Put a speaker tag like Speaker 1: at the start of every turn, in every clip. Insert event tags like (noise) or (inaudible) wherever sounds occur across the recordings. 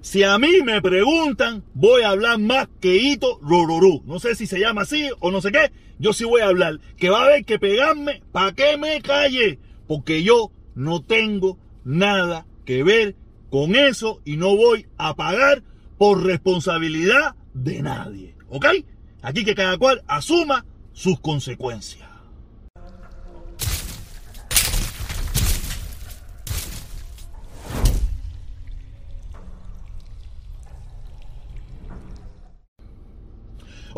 Speaker 1: Si a mí me preguntan, voy a hablar más que Hito Rororú. No sé si se llama así o no sé qué. Yo sí voy a hablar. Que va a haber que pegarme para que me calle. Porque yo no tengo nada que ver con eso y no voy a pagar por responsabilidad de nadie. ¿Ok? Aquí que cada cual asuma sus consecuencias.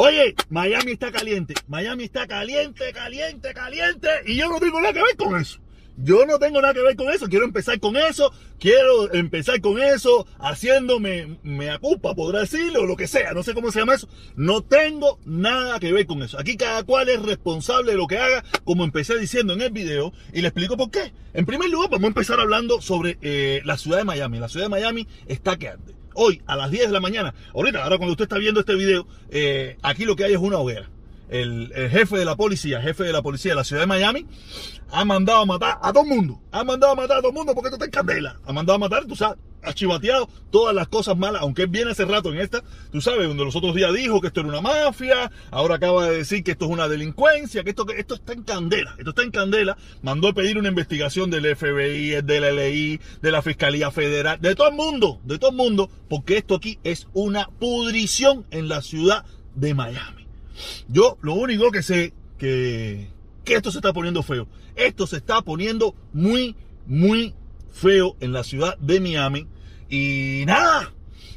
Speaker 1: Oye, Miami está caliente. Miami está caliente, caliente, caliente. Y yo no tengo nada que ver con eso. Yo no tengo nada que ver con eso. Quiero empezar con eso. Quiero empezar con eso haciéndome me acupa, podrá decirlo, lo que sea. No sé cómo se llama eso. No tengo nada que ver con eso. Aquí cada cual es responsable de lo que haga, como empecé diciendo en el video. Y le explico por qué. En primer lugar, vamos a empezar hablando sobre eh, la ciudad de Miami. La ciudad de Miami está que arde hoy a las 10 de la mañana, ahorita, ahora cuando usted está viendo este video, eh, aquí lo que hay es una hoguera. El, jefe de la policía, jefe de la policía de la ciudad de Miami, ha mandado a matar a todo el mundo. Ha mandado a matar a todo el mundo porque esto está en candela. Ha mandado a matar, tú sabes, ha chivateado todas las cosas malas, aunque viene hace rato en esta, tú sabes, donde los otros días dijo que esto era una mafia, ahora acaba de decir que esto es una delincuencia, que esto, que esto está en candela, esto está en candela, mandó a pedir una investigación del FBI, del LI, de la Fiscalía Federal, de todo el mundo, de todo el mundo, porque esto aquí es una pudrición en la ciudad de Miami. Yo lo único que sé que, que esto se está poniendo feo. Esto se está poniendo muy, muy feo en la ciudad de Miami. Y nada.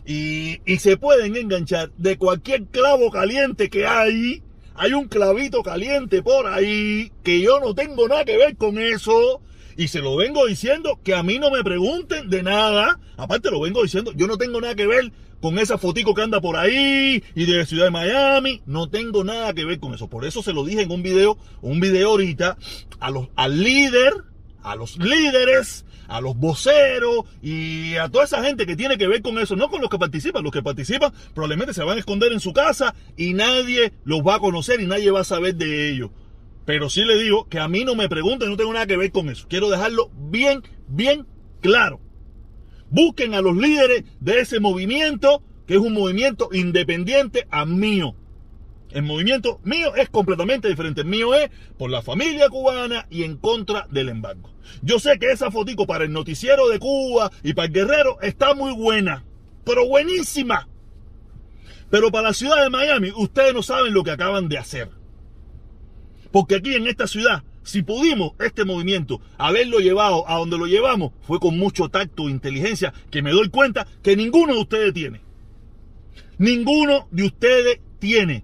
Speaker 1: Y, se pueden enganchar de cualquier clavo caliente que hay. Hay un clavito caliente por ahí que yo no tengo nada que ver con eso. Y se lo vengo diciendo que a mí no me pregunten de nada. Aparte lo vengo diciendo, yo no tengo nada que ver con esa fotico que anda por ahí y de Ciudad de Miami. No tengo nada que ver con eso. Por eso se lo dije en un video, un video ahorita, a los, al líder, a los líderes, a los voceros y a toda esa gente que tiene que ver con eso, no con los que participan. Los que participan probablemente se van a esconder en su casa y nadie los va a conocer y nadie va a saber de ellos. Pero sí le digo que a mí no me pregunten, no tengo nada que ver con eso. Quiero dejarlo bien, bien claro. Busquen a los líderes de ese movimiento, que es un movimiento independiente a mío. El movimiento mío es completamente diferente. El mío es por la familia cubana y en contra del embargo. Yo sé que esa fotico para el noticiero de Cuba y para el guerrero está muy buena, pero buenísima. Pero para la ciudad de Miami, ustedes no saben lo que acaban de hacer. Porque aquí en esta ciudad si pudimos este movimiento haberlo llevado a donde lo llevamos, fue con mucho tacto e inteligencia que me doy cuenta que ninguno de ustedes tiene. Ninguno de ustedes tiene.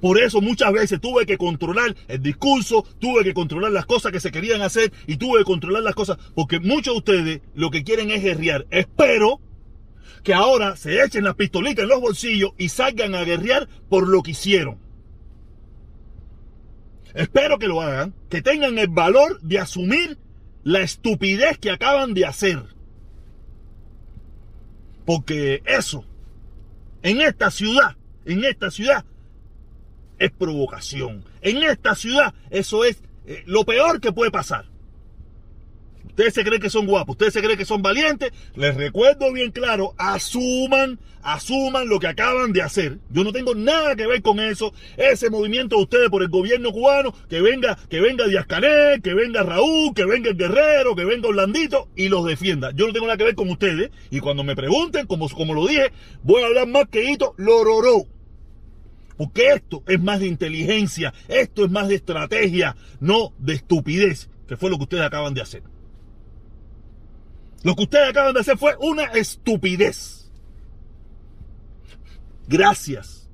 Speaker 1: Por eso muchas veces tuve que controlar el discurso, tuve que controlar las cosas que se querían hacer y tuve que controlar las cosas porque muchos de ustedes lo que quieren es guerrear. Espero que ahora se echen las pistolitas en los bolsillos y salgan a guerrear por lo que hicieron. Espero que lo hagan, que tengan el valor de asumir la estupidez que acaban de hacer. Porque eso, en esta ciudad, en esta ciudad, es provocación. En esta ciudad, eso es eh, lo peor que puede pasar. Ustedes se creen que son guapos, ustedes se creen que son valientes. Les recuerdo bien claro, asuman, asuman lo que acaban de hacer. Yo no tengo nada que ver con eso. Ese movimiento de ustedes por el gobierno cubano, que venga, que venga Díaz Canel, que venga Raúl, que venga el Guerrero, que venga Orlandito y los defienda. Yo no tengo nada que ver con ustedes. Y cuando me pregunten, como, como lo dije, voy a hablar más que Hito Lororó. Porque esto es más de inteligencia, esto es más de estrategia, no de estupidez, que fue lo que ustedes acaban de hacer. Lo que ustedes acaban de hacer fue una estupidez. Gracias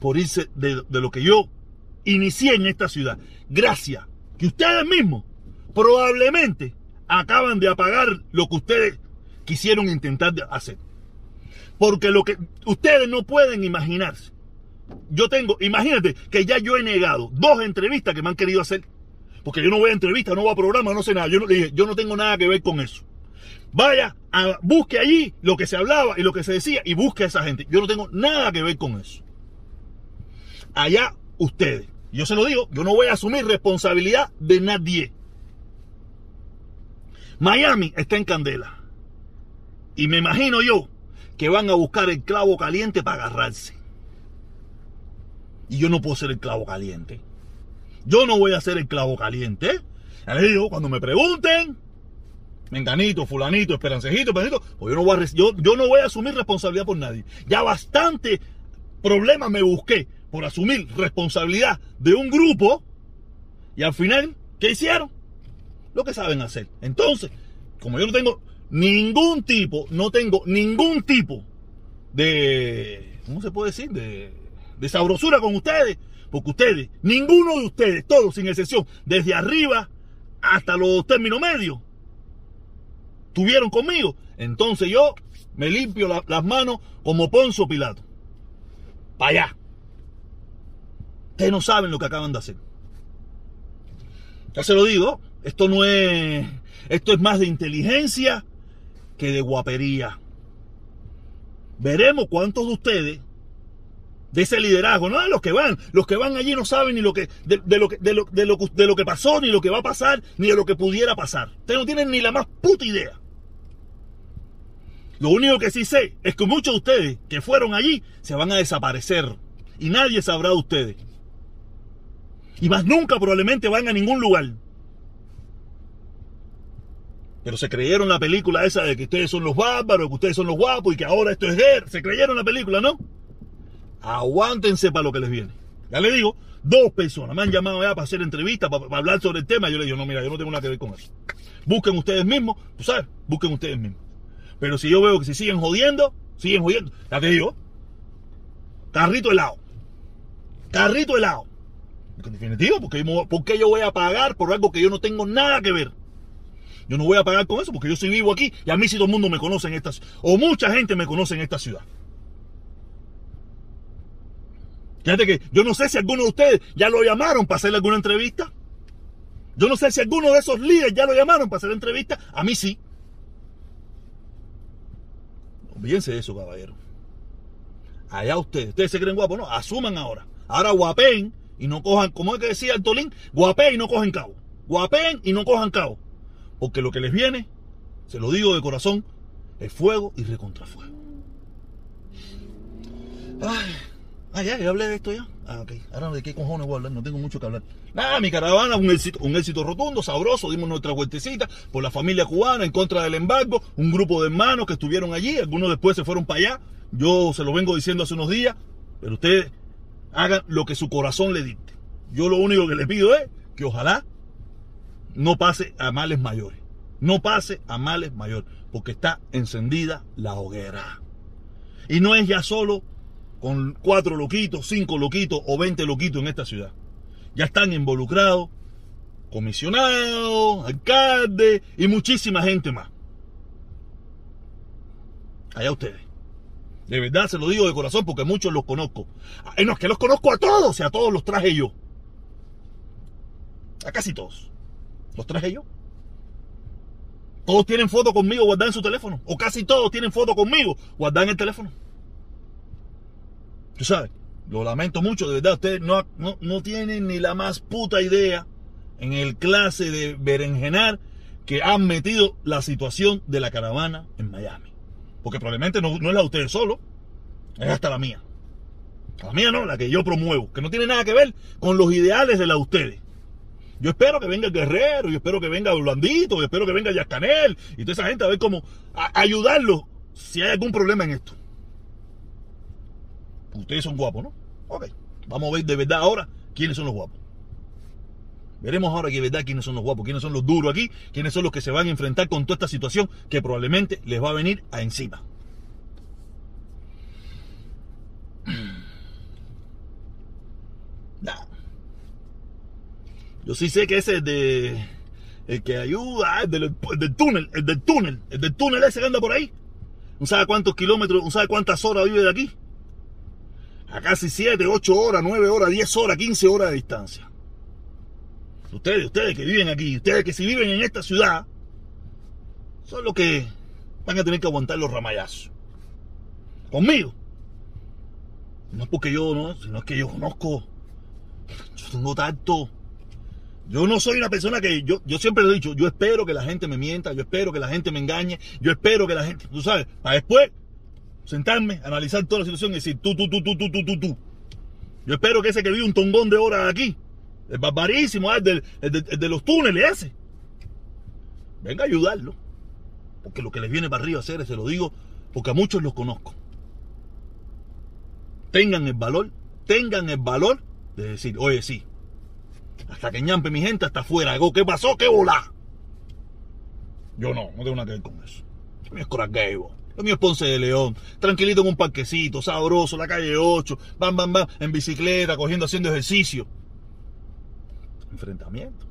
Speaker 1: por irse de, lo que yo inicié en esta ciudad. Gracias. Que ustedes mismos probablemente acaban de apagar lo que ustedes quisieron intentar hacer. Porque lo que ustedes no pueden imaginarse. Yo tengo, imagínate que ya yo he negado dos entrevistas que me han querido hacer. Porque yo no voy a entrevistas, no voy a programa, no sé nada. Yo no, yo no tengo nada que ver con eso. Vaya, busque allí lo que se hablaba y lo que se decía y busque a esa gente. Yo no tengo nada que ver con eso. Allá ustedes. Yo se lo digo, yo no voy a asumir responsabilidad de nadie. Miami está en candela. Y me imagino yo que van a buscar el clavo caliente para agarrarse. Y yo no puedo ser el clavo caliente. Yo no voy a ser el clavo caliente. Digo, cuando me pregunten, menganito, fulanito, esperancejito, esperancejito, pues yo no, voy a, yo, yo no voy a asumir responsabilidad por nadie. Ya bastante problemas me busqué por asumir responsabilidad de un grupo y al final, ¿qué hicieron? Lo que saben hacer. Entonces, como yo no tengo ningún tipo, no tengo ningún tipo de, ¿cómo se puede decir? De, de sabrosura con ustedes, porque ustedes, ninguno de ustedes, todos sin excepción, desde arriba hasta los términos medios, tuvieron conmigo. Entonces yo me limpio las manos como Ponzo Pilato. Para allá. Ustedes no saben lo que acaban de hacer. Ya se lo digo, esto no es. Esto es más de inteligencia que de guapería. Veremos cuántos de ustedes de ese liderazgo, no de los que van, los que van allí no saben ni lo que de, lo que de lo, de lo, de lo que pasó, ni lo que va a pasar, ni de lo que pudiera pasar. Ustedes no tienen ni la más puta idea. Lo único que sí sé es que muchos de ustedes que fueron allí se van a desaparecer y nadie sabrá de ustedes. Y más nunca probablemente van a ningún lugar. Pero se creyeron la película esa de que ustedes son los bárbaros, que ustedes son los guapos y que ahora esto es guerra. Se creyeron la película, ¿no? Aguántense para lo que les viene. Ya les digo, dos personas me han llamado ya para hacer entrevistas, para, hablar sobre el tema. Yo les digo, no, mira, yo no tengo nada que ver con eso. Busquen ustedes mismos, tú sabes, busquen ustedes mismos. Pero si yo veo que si siguen jodiendo, siguen jodiendo. Ya te digo, carrito helado. Carrito helado. En definitivo, porque yo, ¿por qué yo voy a pagar por algo que yo no tengo nada que ver? Yo no voy a pagar con eso porque yo soy vivo aquí y a mí si todo el mundo me conoce en esta o mucha gente me conoce en esta ciudad. Fíjate que yo no sé si alguno de ustedes ya lo llamaron para hacerle alguna entrevista. Yo no sé si alguno de esos líderes ya lo llamaron para hacer entrevista. A mí sí. Olvídense de eso, caballero. Allá ustedes. Ustedes se creen guapos, ¿no? Asuman ahora. Ahora guapen y no cojan, como es que decía el Tolín, guapen y no cogen cabo. Guapen y no cojan cabo. Porque lo que les viene, se lo digo de corazón, es fuego y recontrafuego. Ay, ah, ya, ya hablé de esto ya. Ah, ok. Ahora de qué cojones voy a hablar, no tengo mucho que hablar. Nada, mi caravana, un éxito, un éxito rotundo, sabroso, dimos nuestra vueltecita por la familia cubana en contra del embargo, un grupo de hermanos que estuvieron allí, algunos después se fueron para allá. Yo se lo vengo diciendo hace unos días, pero ustedes hagan lo que su corazón le dicte. Yo lo único que les pido es que ojalá no pase a males mayores. No pase a males mayores, porque está encendida la hoguera. Y no es ya solo con cuatro loquitos, cinco loquitos o veinte loquitos en esta ciudad. Ya están involucrados comisionados, alcaldes y muchísima gente más. Allá ustedes. De verdad se lo digo de corazón porque muchos los conozco. No, es que los conozco a todos y a todos los traje yo. A casi todos. Los traje yo. Todos tienen foto conmigo guardadas en su teléfono. O casi todos tienen foto conmigo guardadas en el teléfono. Tú sabes, lo lamento mucho, de verdad, ustedes no, no, no tienen ni la más puta idea en el clase de berenjenar que han metido la situación de la caravana en Miami. Porque probablemente no, no es la de ustedes solo, es hasta la mía. La mía no, la que yo promuevo, que no tiene nada que ver con los ideales de la de ustedes. Yo espero que venga el guerrero, yo espero que venga blandito, yo espero que venga Yascanel y toda esa gente a ver cómo ayudarlos si hay algún problema en esto. Ustedes son guapos, ¿no? Ok, vamos a ver de verdad ahora quiénes son los guapos. Veremos ahora de verdad quiénes son los guapos, quiénes son los duros aquí, quiénes son los que se van a enfrentar con toda esta situación que probablemente les va a venir a encima. (clears throat) Yo sí sé que ese es de. El que ayuda, el del, del, túnel, el del túnel, el del túnel ese que anda por ahí. ¿No sabe cuántos kilómetros, no sabe cuántas horas vive de aquí? A casi 7, 8 horas, 9 horas, 10 horas, 15 horas de distancia. Ustedes, ustedes que viven aquí, ustedes que si viven en esta ciudad, son los que van a tener que aguantar los ramayazos. Conmigo. No es porque yo no, sino es que yo conozco. Yo tengo tanto yo no soy una persona que yo, yo siempre lo he dicho, yo espero que la gente me mienta, yo espero que la gente me engañe, yo espero que la gente, tú sabes, para después sentarme, analizar toda la situación y decir tú, tú, tú, tú, tú, tú, tú, tú. Yo espero que ese que vive un tongón de horas aquí, el barbarísimo, el de, los túneles ese, venga a ayudarlo. Porque lo que les viene para arriba a hacer, se lo digo, porque a muchos los conozco. Tengan el valor, tengan el valor de decir, oye, sí, hasta que ñampe mi gente hasta afuera. ¿Qué pasó? ¿Qué volá? Yo no, no tengo nada que ver con eso. Mío es. Lo mío es Ponce de León. Tranquilito en un parquecito, sabroso, la calle 8. Bam, bam, bam. En bicicleta, cogiendo, haciendo ejercicio. Enfrentamiento.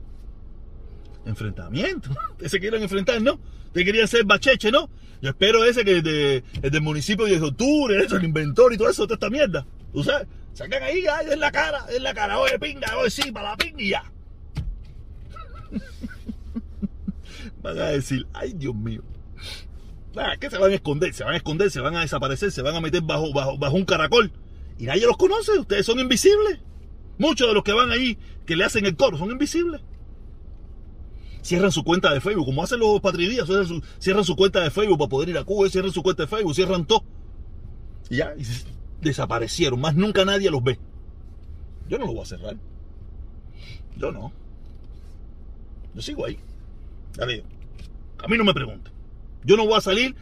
Speaker 1: Enfrentamiento. (laughs) Ese quieren enfrentar, ¿no? Te querían ser bacheche, ¿no? Yo espero ese que de, el del municipio de octubre, eso, el inventor y todo eso, toda esta mierda. ¿Tú sabes? Sacan ahí, ay, en la cara, en la cara, oye, pinga, oye, sí, para la pinga ya. (laughs) van a decir, ay, Dios mío. Ah, ¿Qué se van a esconder? Se van a esconder, se van a desaparecer, se van a meter bajo, bajo, bajo un caracol. Y nadie los conoce, ustedes son invisibles. Muchos de los que van ahí, que le hacen el coro, son invisibles. Cierran su cuenta de Facebook, como hacen los patridías, cierran su, cuenta de Facebook para poder ir a Cuba, cierran su cuenta de Facebook, cierran todo. Y ya, desaparecieron, más nunca nadie los ve. Yo no lo voy a cerrar. Yo no. Yo sigo ahí. A mí no me pregunten. Yo no voy a salir.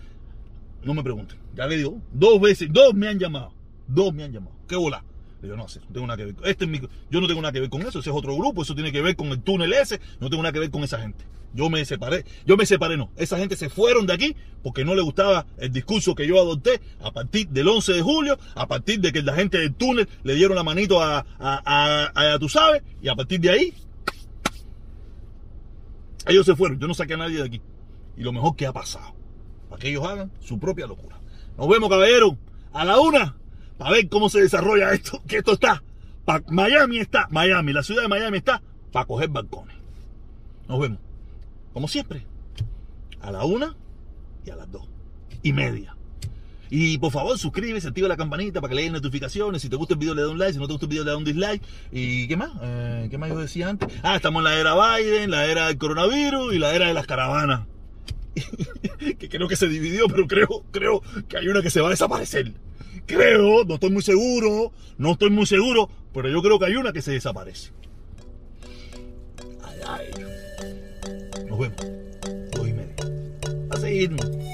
Speaker 1: No me pregunten. Ya le digo. Dos veces, dos me han llamado. Dos me han llamado. ¿Qué bola? Yo no sé, no tengo nada que ver. Este yo no tengo nada que ver con eso, ese es otro grupo, eso tiene que ver con el túnel ese, no tengo nada que ver con esa gente. Yo me separé, yo me separé, no. Esa gente se fueron de aquí porque no le gustaba el discurso que yo adopté a partir del 11 de julio, a partir de que la gente del túnel le dieron la manito a, a, a, tú sabes, y a partir de ahí, ellos se fueron. Yo no saqué a nadie de aquí. Y lo mejor que ha pasado, para que ellos hagan su propia locura. Nos vemos, caballero, a la una a ver cómo se desarrolla esto, que esto está, Miami está, Miami, la ciudad de Miami está para coger balcones. Nos vemos, como siempre, a la una y a las dos y media. Y por favor, suscríbete, activa la campanita para que le den notificaciones. Si te gusta el video, le da un like. Si no te gusta el video, le da un dislike. ¿Y qué más? Eh, ¿Qué más yo decía antes? Ah, estamos en la era Biden, la era del coronavirus y la era de las caravanas. (laughs) que creo que se dividió, pero creo, creo que hay una que se va a desaparecer. Creo, no estoy muy seguro, no estoy muy seguro, pero yo creo que hay una que se desaparece. Ay, ay. Nos vemos. Dos y media. A seguir dando cuenta.